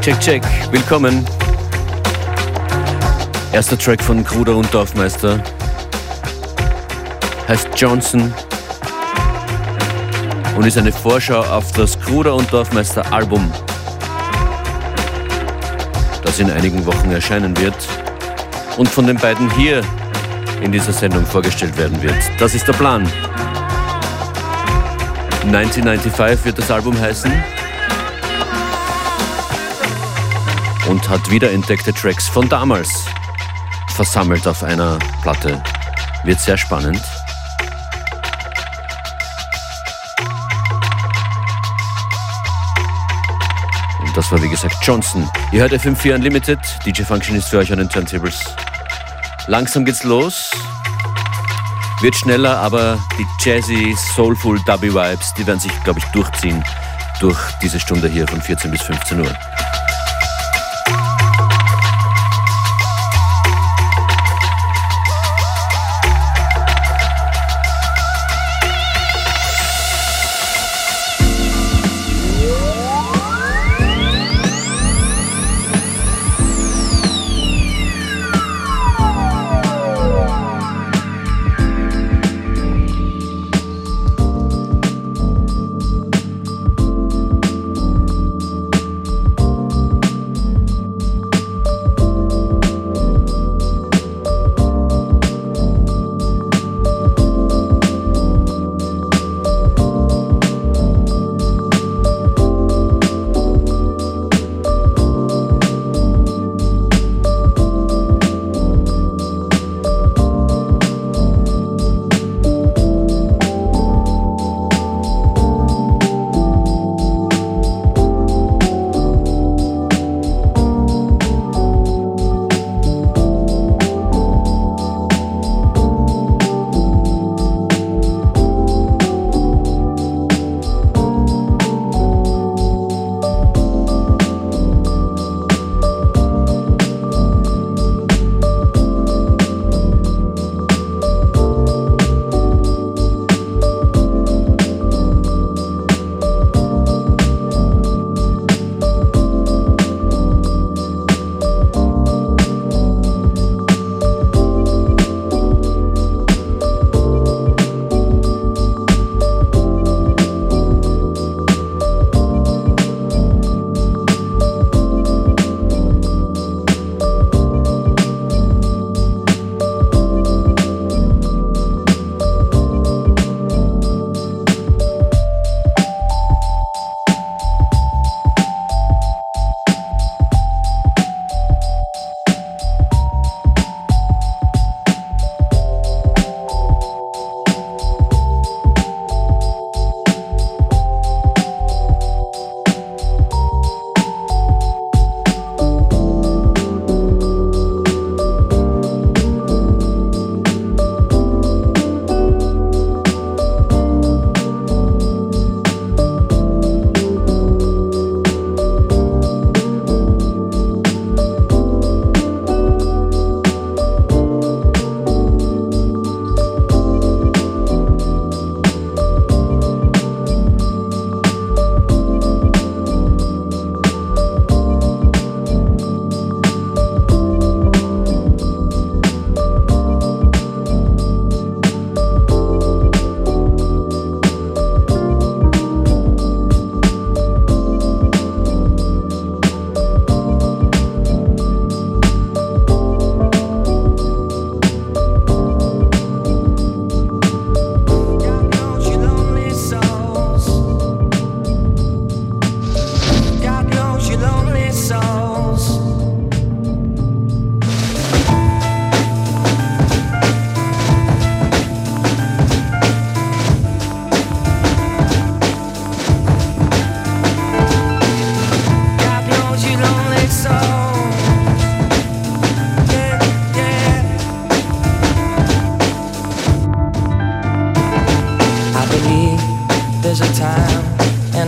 Check, check. Willkommen. Erster Track von Kruder und Dorfmeister. Heißt Johnson. Und ist eine Vorschau auf das Kruder und Dorfmeister Album. Das in einigen Wochen erscheinen wird. Und von den beiden hier in dieser Sendung vorgestellt werden wird. Das ist der Plan. 1995 wird das Album heißen. Und hat wiederentdeckte Tracks von damals versammelt auf einer Platte. Wird sehr spannend. Und das war wie gesagt Johnson. Ihr hört FM4 Unlimited. DJ Function ist für euch an den Turntables. Langsam geht's los. Wird schneller, aber die jazzy, soulful Dubby Vibes, die werden sich, glaube ich, durchziehen durch diese Stunde hier von 14 bis 15 Uhr.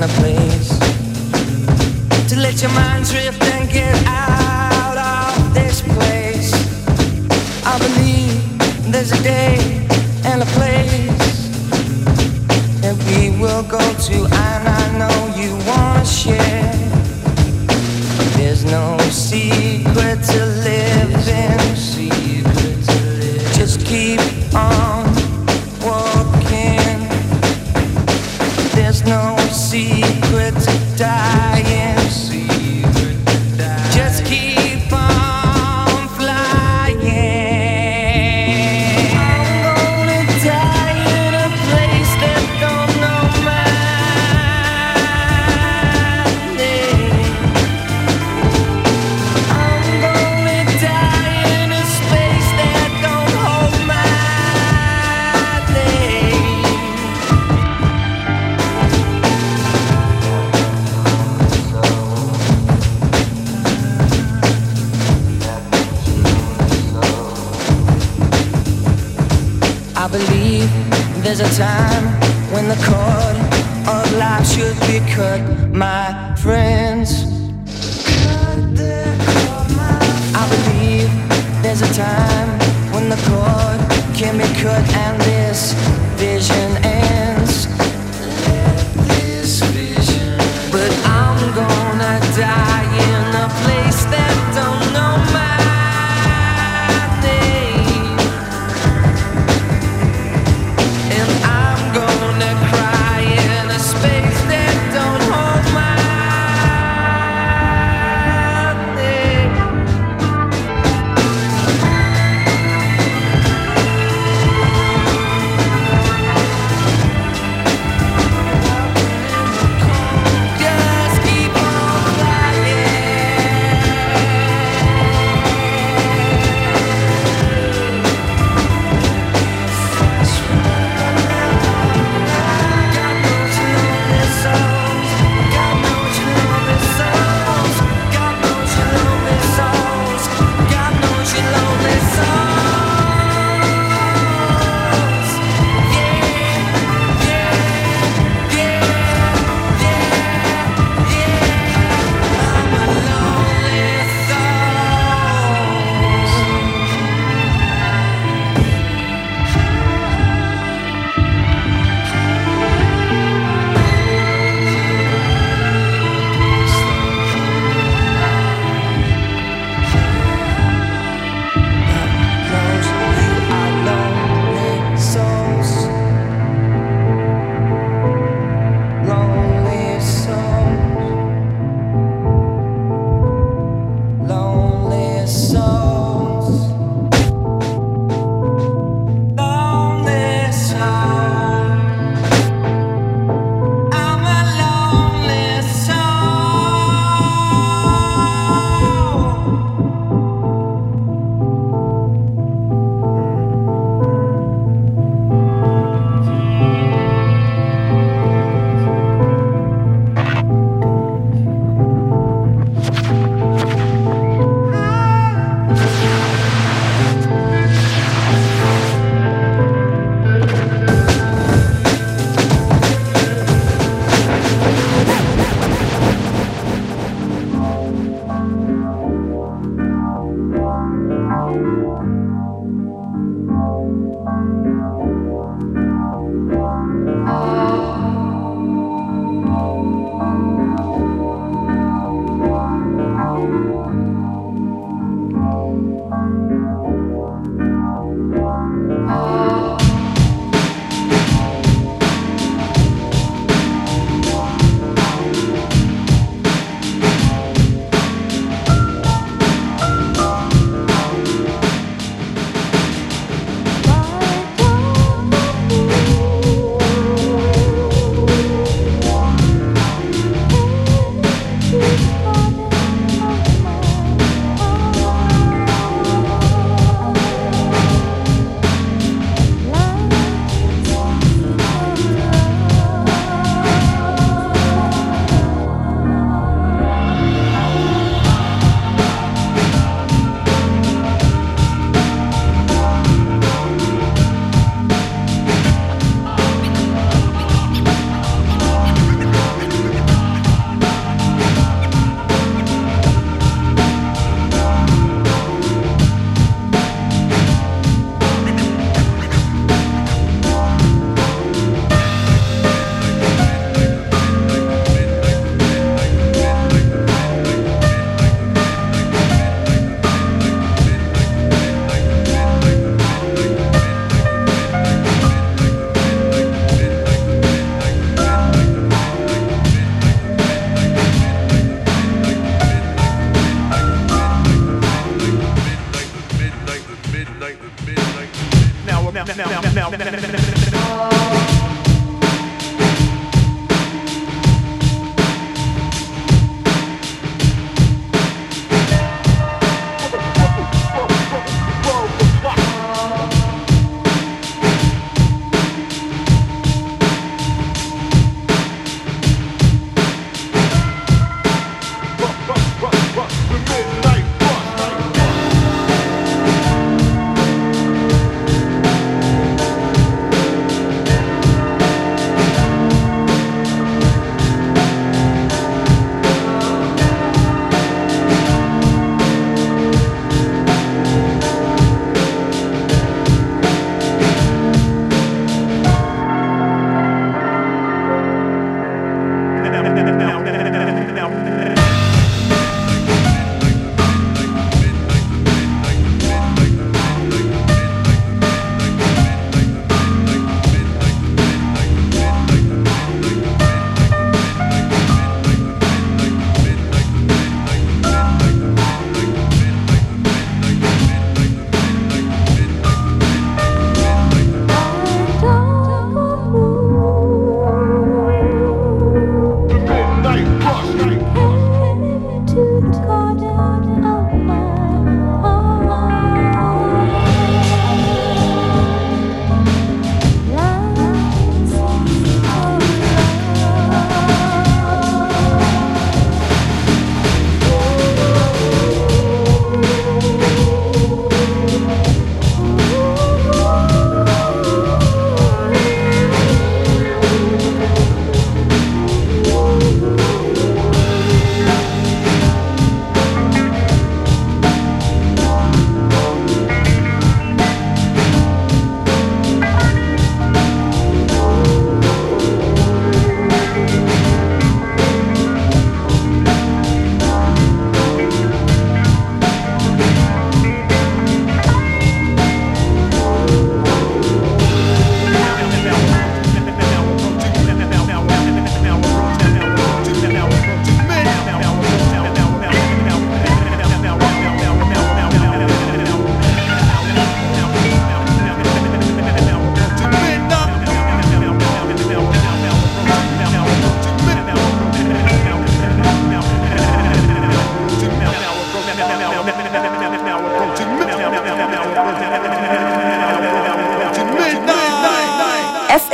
Place to let your mind drift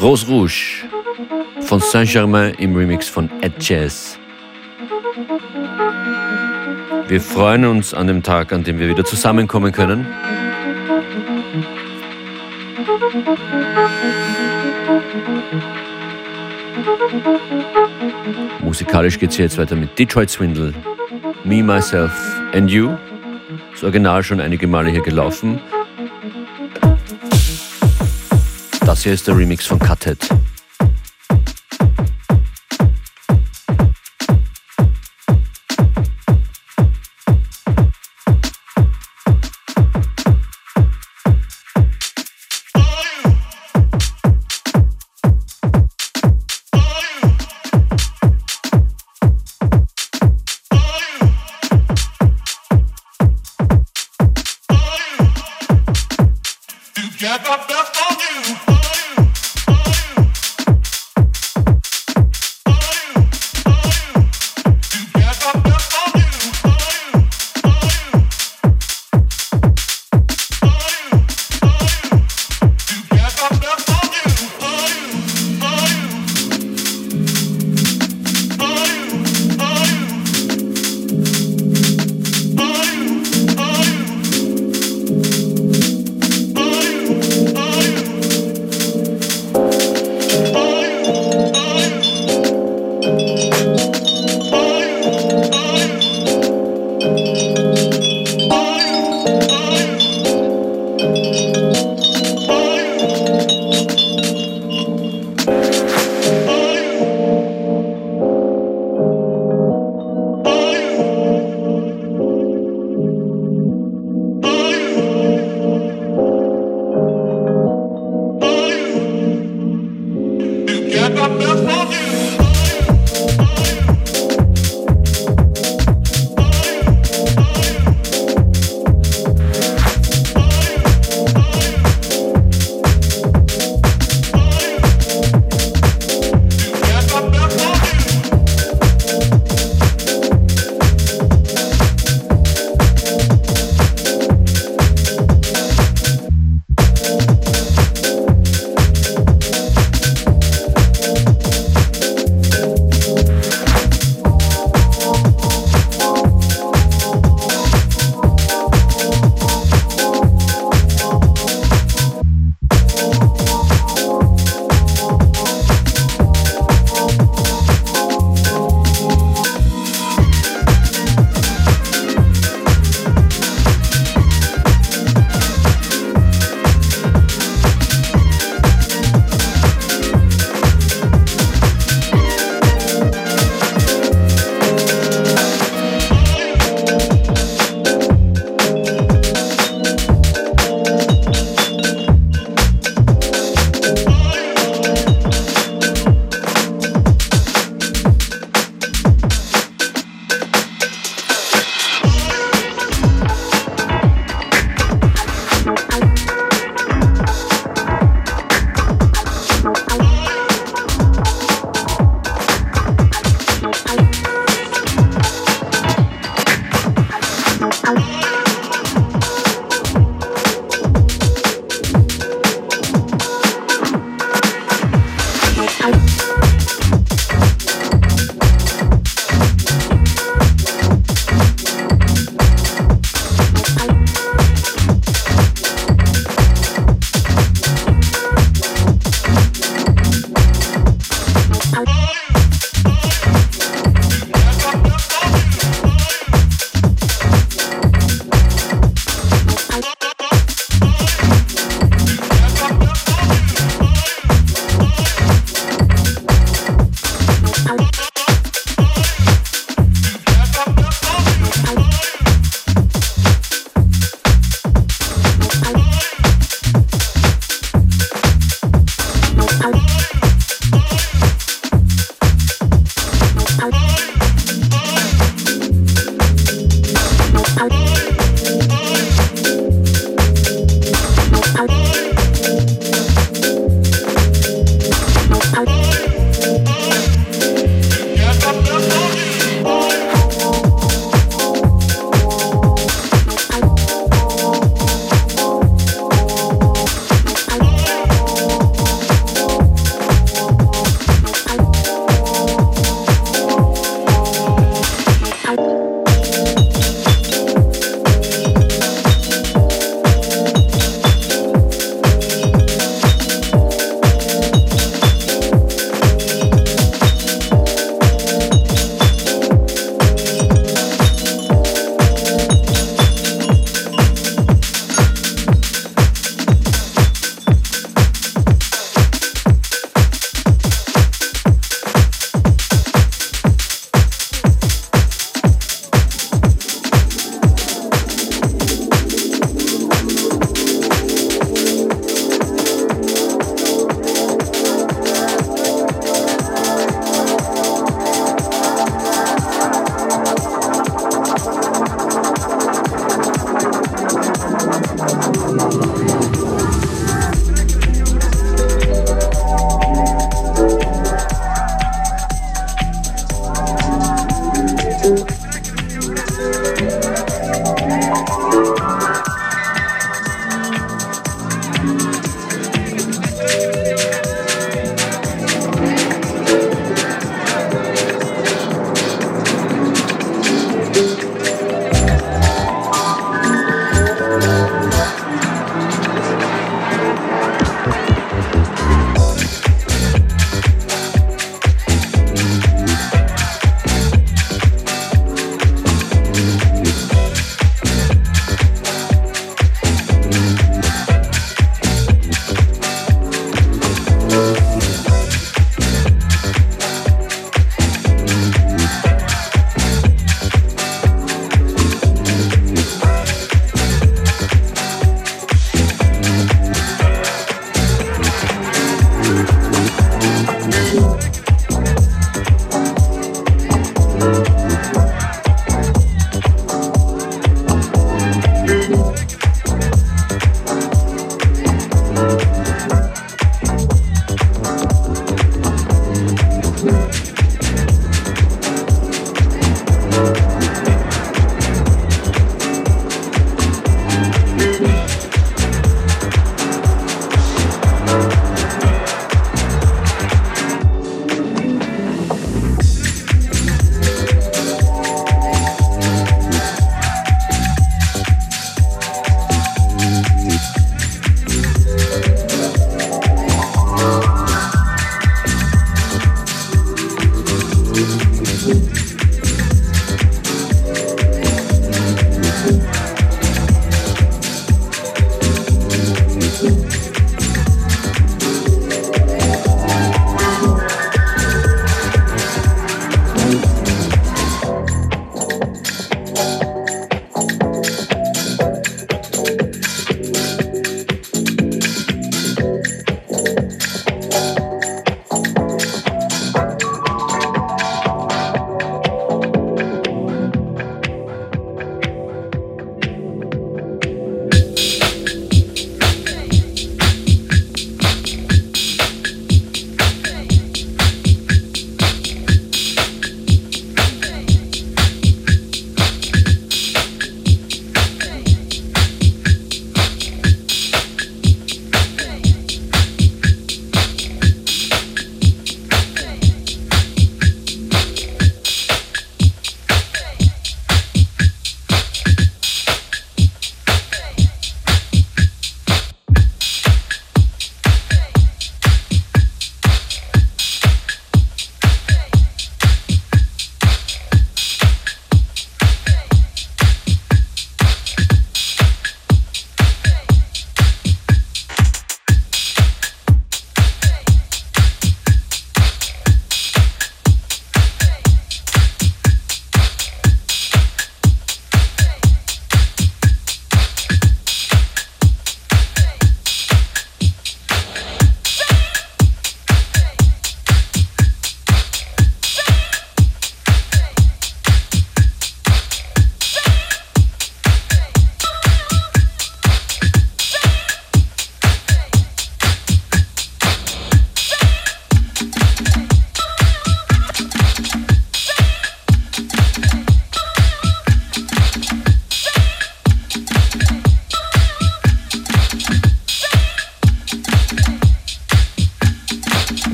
Rose Rouge von Saint-Germain im Remix von Ed Jazz. Wir freuen uns an dem Tag, an dem wir wieder zusammenkommen können. Musikalisch geht es jetzt weiter mit Detroit Swindle, Me, Myself and You. Das Original schon einige Male hier gelaufen. Das hier ist der Remix von Cuthead.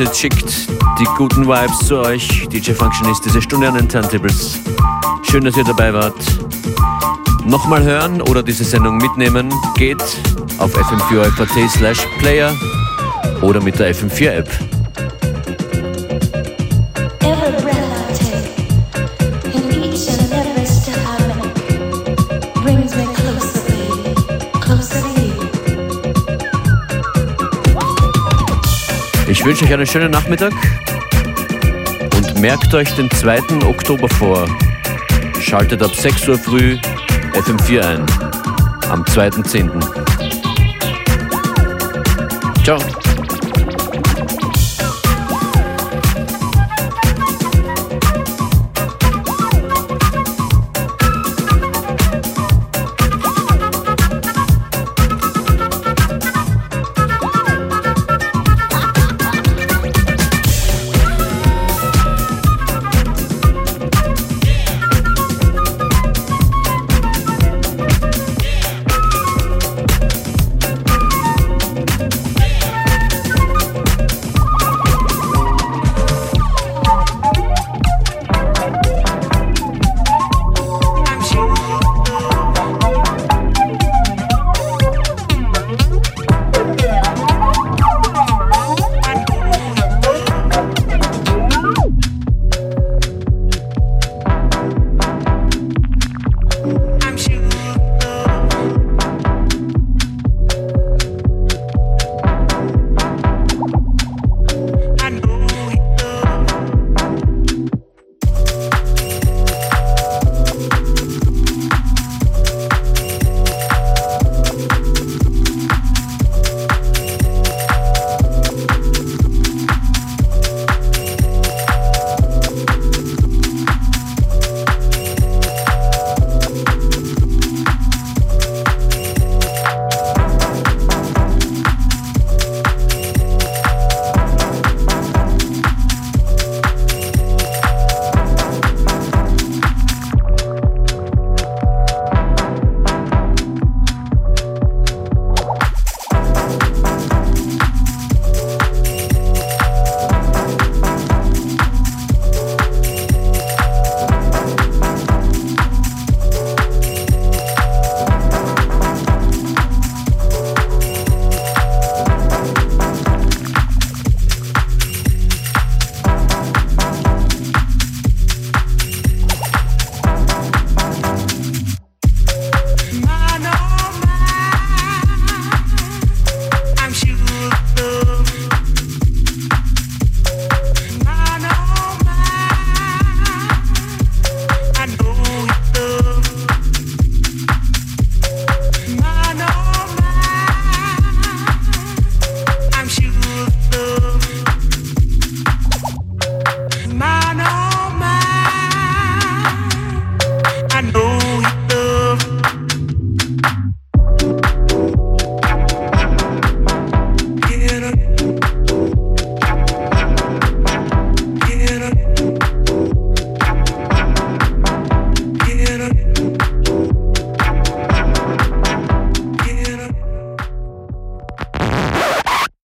FM4 Unlimited schickt die guten Vibes zu euch. DJ Functionist, diese Stunde an den Turntables. Schön, dass ihr dabei wart. Nochmal hören oder diese Sendung mitnehmen geht auf fm4 slash player oder mit der FM4 Ich wünsche euch einen schönen Nachmittag und merkt euch den 2. Oktober vor. Schaltet ab 6 Uhr früh FM4 ein. Am 2.10. Ciao.